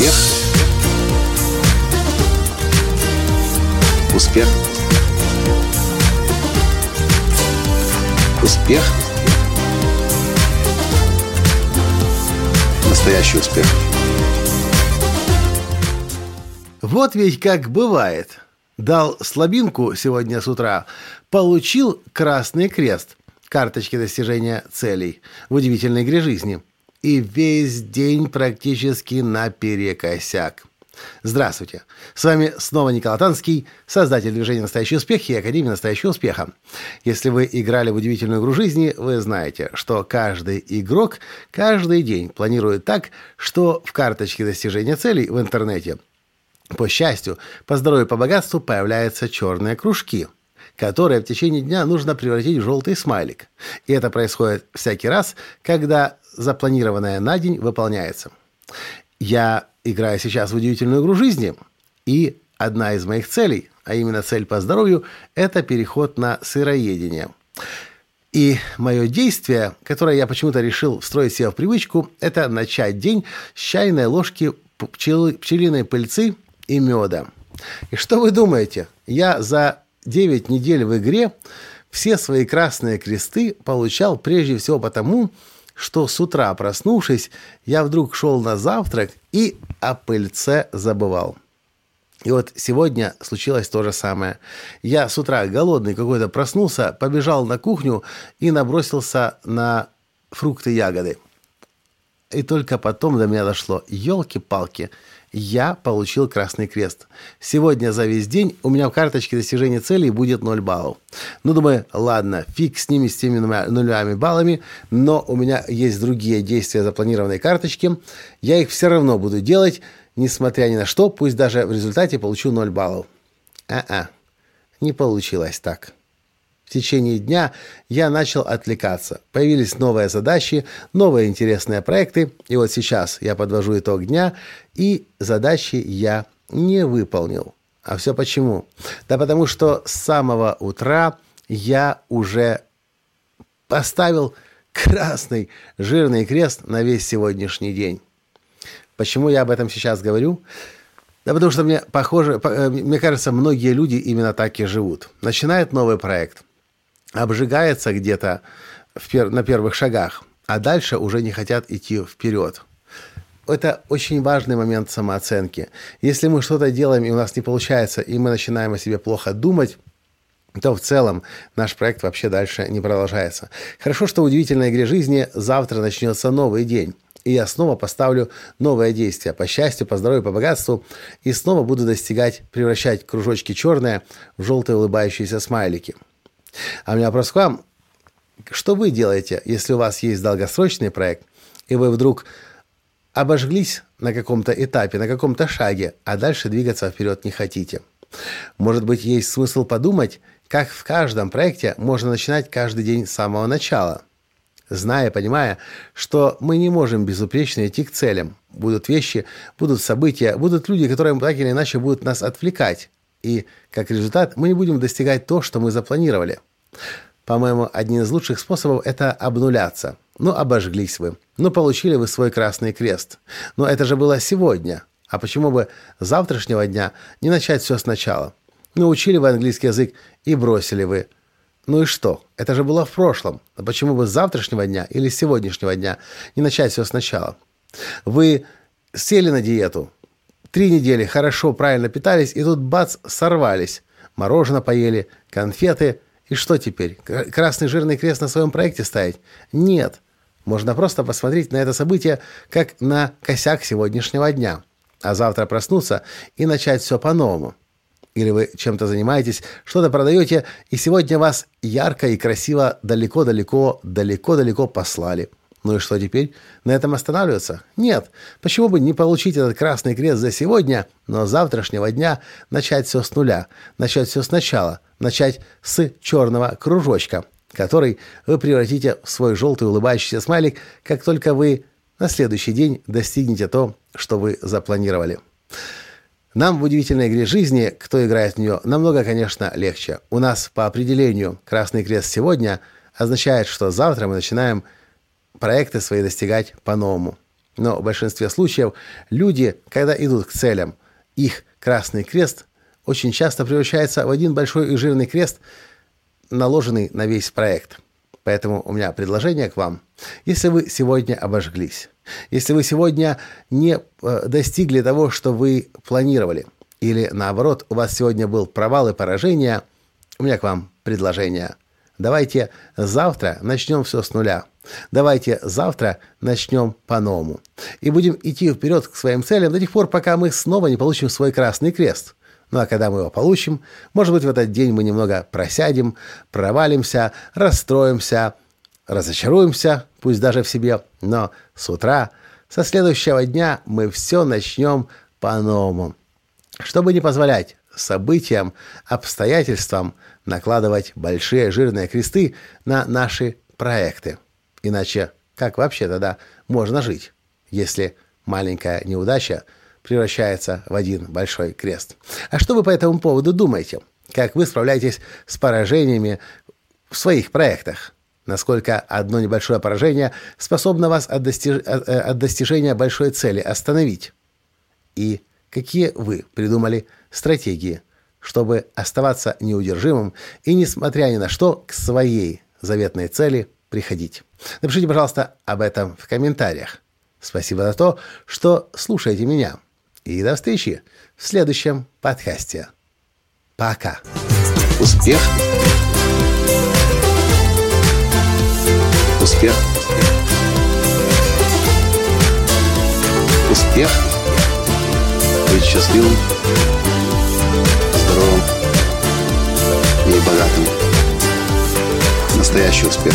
Успех. Успех. Успех. Настоящий успех. Вот ведь как бывает. Дал слабинку сегодня с утра, получил Красный Крест, карточки достижения целей в удивительной игре жизни. И весь день практически наперекосяк. Здравствуйте! С вами снова Николай Танский, создатель движения «Настоящий успех» и Академии «Настоящего успеха». Если вы играли в удивительную игру жизни, вы знаете, что каждый игрок каждый день планирует так, что в карточке достижения целей в интернете по счастью, по здоровью, по богатству появляются черные кружки, которые в течение дня нужно превратить в желтый смайлик. И это происходит всякий раз, когда запланированное на день выполняется. Я играю сейчас в удивительную игру жизни, и одна из моих целей, а именно цель по здоровью, это переход на сыроедение. И мое действие, которое я почему-то решил встроить себе в привычку, это начать день с чайной ложки пчел, пчелиной пыльцы и меда. И что вы думаете? Я за 9 недель в игре все свои красные кресты получал прежде всего потому, что с утра проснувшись, я вдруг шел на завтрак и о пыльце забывал. И вот сегодня случилось то же самое. Я с утра голодный какой-то проснулся, побежал на кухню и набросился на фрукты и ягоды. И только потом до меня дошло. Елки-палки, я получил Красный Крест. Сегодня за весь день у меня в карточке достижения целей будет 0 баллов. Ну, думаю, ладно, фиг с ними, с теми нулями баллами, но у меня есть другие действия запланированной карточки. Я их все равно буду делать, несмотря ни на что, пусть даже в результате получу 0 баллов. А-а, не получилось так. В течение дня я начал отвлекаться. Появились новые задачи, новые интересные проекты. И вот сейчас я подвожу итог дня, и задачи я не выполнил. А все почему? Да потому что с самого утра я уже поставил красный жирный крест на весь сегодняшний день. Почему я об этом сейчас говорю? Да потому что мне похоже, э, мне кажется, многие люди именно так и живут. Начинают новый проект – обжигается где-то пер на первых шагах, а дальше уже не хотят идти вперед. Это очень важный момент самооценки. Если мы что-то делаем, и у нас не получается, и мы начинаем о себе плохо думать, то в целом наш проект вообще дальше не продолжается. Хорошо, что в удивительной игре жизни завтра начнется новый день. И я снова поставлю новое действие по счастью, по здоровью, по богатству. И снова буду достигать, превращать кружочки черные в желтые улыбающиеся смайлики. А у меня вопрос к вам. Что вы делаете, если у вас есть долгосрочный проект, и вы вдруг обожглись на каком-то этапе, на каком-то шаге, а дальше двигаться вперед не хотите? Может быть, есть смысл подумать, как в каждом проекте можно начинать каждый день с самого начала, зная, понимая, что мы не можем безупречно идти к целям. Будут вещи, будут события, будут люди, которые так или иначе будут нас отвлекать. И, как результат, мы не будем достигать то, что мы запланировали. По-моему, один из лучших способов – это обнуляться. Ну, обожглись вы. Ну, получили вы свой красный крест. Но это же было сегодня. А почему бы завтрашнего дня не начать все сначала? Ну, учили вы английский язык и бросили вы. Ну и что? Это же было в прошлом. А почему бы с завтрашнего дня или с сегодняшнего дня не начать все сначала? Вы сели на диету, Три недели хорошо, правильно питались, и тут бац, сорвались. Мороженое поели, конфеты. И что теперь? Красный жирный крест на своем проекте ставить? Нет. Можно просто посмотреть на это событие как на косяк сегодняшнего дня. А завтра проснуться и начать все по-новому. Или вы чем-то занимаетесь, что-то продаете, и сегодня вас ярко и красиво далеко-далеко, далеко-далеко послали – ну и что теперь? На этом останавливаться? Нет. Почему бы не получить этот красный крест за сегодня, но с завтрашнего дня начать все с нуля, начать все сначала, начать с черного кружочка, который вы превратите в свой желтый улыбающийся смайлик, как только вы на следующий день достигнете то, что вы запланировали. Нам в удивительной игре жизни, кто играет в нее, намного, конечно, легче. У нас по определению красный крест сегодня означает, что завтра мы начинаем проекты свои достигать по-новому. Но в большинстве случаев люди, когда идут к целям, их красный крест очень часто превращается в один большой и жирный крест, наложенный на весь проект. Поэтому у меня предложение к вам. Если вы сегодня обожглись, если вы сегодня не э, достигли того, что вы планировали, или наоборот, у вас сегодня был провал и поражение, у меня к вам предложение. Давайте завтра начнем все с нуля. Давайте завтра начнем по-новому. И будем идти вперед к своим целям до тех пор, пока мы снова не получим свой красный крест. Ну а когда мы его получим, может быть, в этот день мы немного просядем, провалимся, расстроимся, разочаруемся, пусть даже в себе, но с утра, со следующего дня мы все начнем по-новому. Чтобы не позволять событиям, обстоятельствам накладывать большие жирные кресты на наши проекты. Иначе как вообще тогда можно жить, если маленькая неудача превращается в один большой крест? А что вы по этому поводу думаете? Как вы справляетесь с поражениями в своих проектах? Насколько одно небольшое поражение способно вас от, достиж... Э, от достижения большой цели остановить? И какие вы придумали стратегии, чтобы оставаться неудержимым и, несмотря ни на что, к своей заветной цели приходить? Напишите, пожалуйста, об этом в комментариях. Спасибо за то, что слушаете меня. И до встречи в следующем подкасте. Пока. Успех. Успех. Успех. Быть счастливым, здоровым и богатым. Настоящий успех.